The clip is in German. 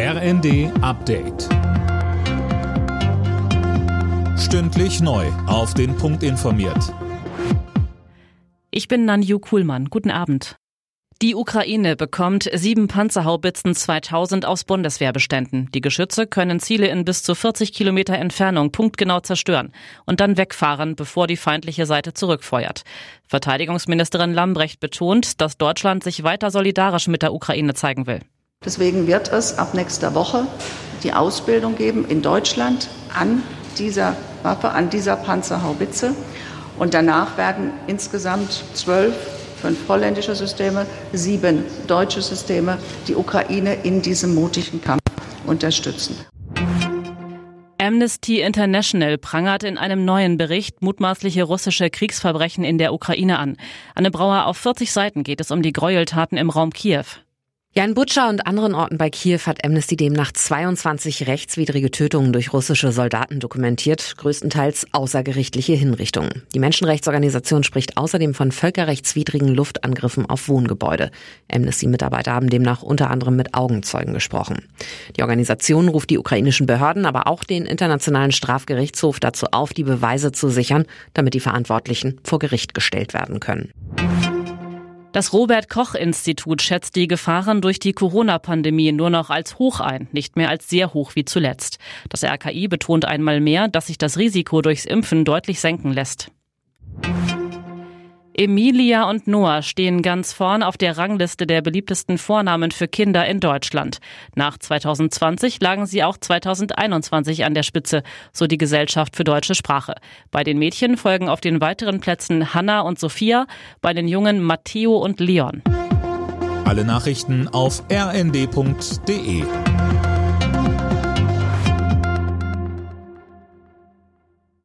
RND Update. Stündlich neu. Auf den Punkt informiert. Ich bin Nanju Kuhlmann. Guten Abend. Die Ukraine bekommt sieben Panzerhaubitzen 2000 aus Bundeswehrbeständen. Die Geschütze können Ziele in bis zu 40 Kilometer Entfernung punktgenau zerstören und dann wegfahren, bevor die feindliche Seite zurückfeuert. Verteidigungsministerin Lambrecht betont, dass Deutschland sich weiter solidarisch mit der Ukraine zeigen will. Deswegen wird es ab nächster Woche die Ausbildung geben in Deutschland an dieser Waffe, an dieser Panzerhaubitze. Und danach werden insgesamt zwölf, fünf holländische Systeme, sieben deutsche Systeme die Ukraine in diesem mutigen Kampf unterstützen. Amnesty International prangert in einem neuen Bericht mutmaßliche russische Kriegsverbrechen in der Ukraine an. Anne Brauer, auf 40 Seiten geht es um die Gräueltaten im Raum Kiew. Ja, in Butscha und anderen Orten bei Kiew hat Amnesty demnach 22 rechtswidrige Tötungen durch russische Soldaten dokumentiert, größtenteils außergerichtliche Hinrichtungen. Die Menschenrechtsorganisation spricht außerdem von völkerrechtswidrigen Luftangriffen auf Wohngebäude. Amnesty-Mitarbeiter haben demnach unter anderem mit Augenzeugen gesprochen. Die Organisation ruft die ukrainischen Behörden, aber auch den Internationalen Strafgerichtshof dazu auf, die Beweise zu sichern, damit die Verantwortlichen vor Gericht gestellt werden können. Das Robert Koch Institut schätzt die Gefahren durch die Corona-Pandemie nur noch als hoch ein, nicht mehr als sehr hoch wie zuletzt. Das RKI betont einmal mehr, dass sich das Risiko durchs Impfen deutlich senken lässt. Emilia und Noah stehen ganz vorn auf der Rangliste der beliebtesten Vornamen für Kinder in Deutschland. Nach 2020 lagen sie auch 2021 an der Spitze, so die Gesellschaft für deutsche Sprache. Bei den Mädchen folgen auf den weiteren Plätzen Hanna und Sophia, bei den Jungen Matteo und Leon. Alle Nachrichten auf rnd.de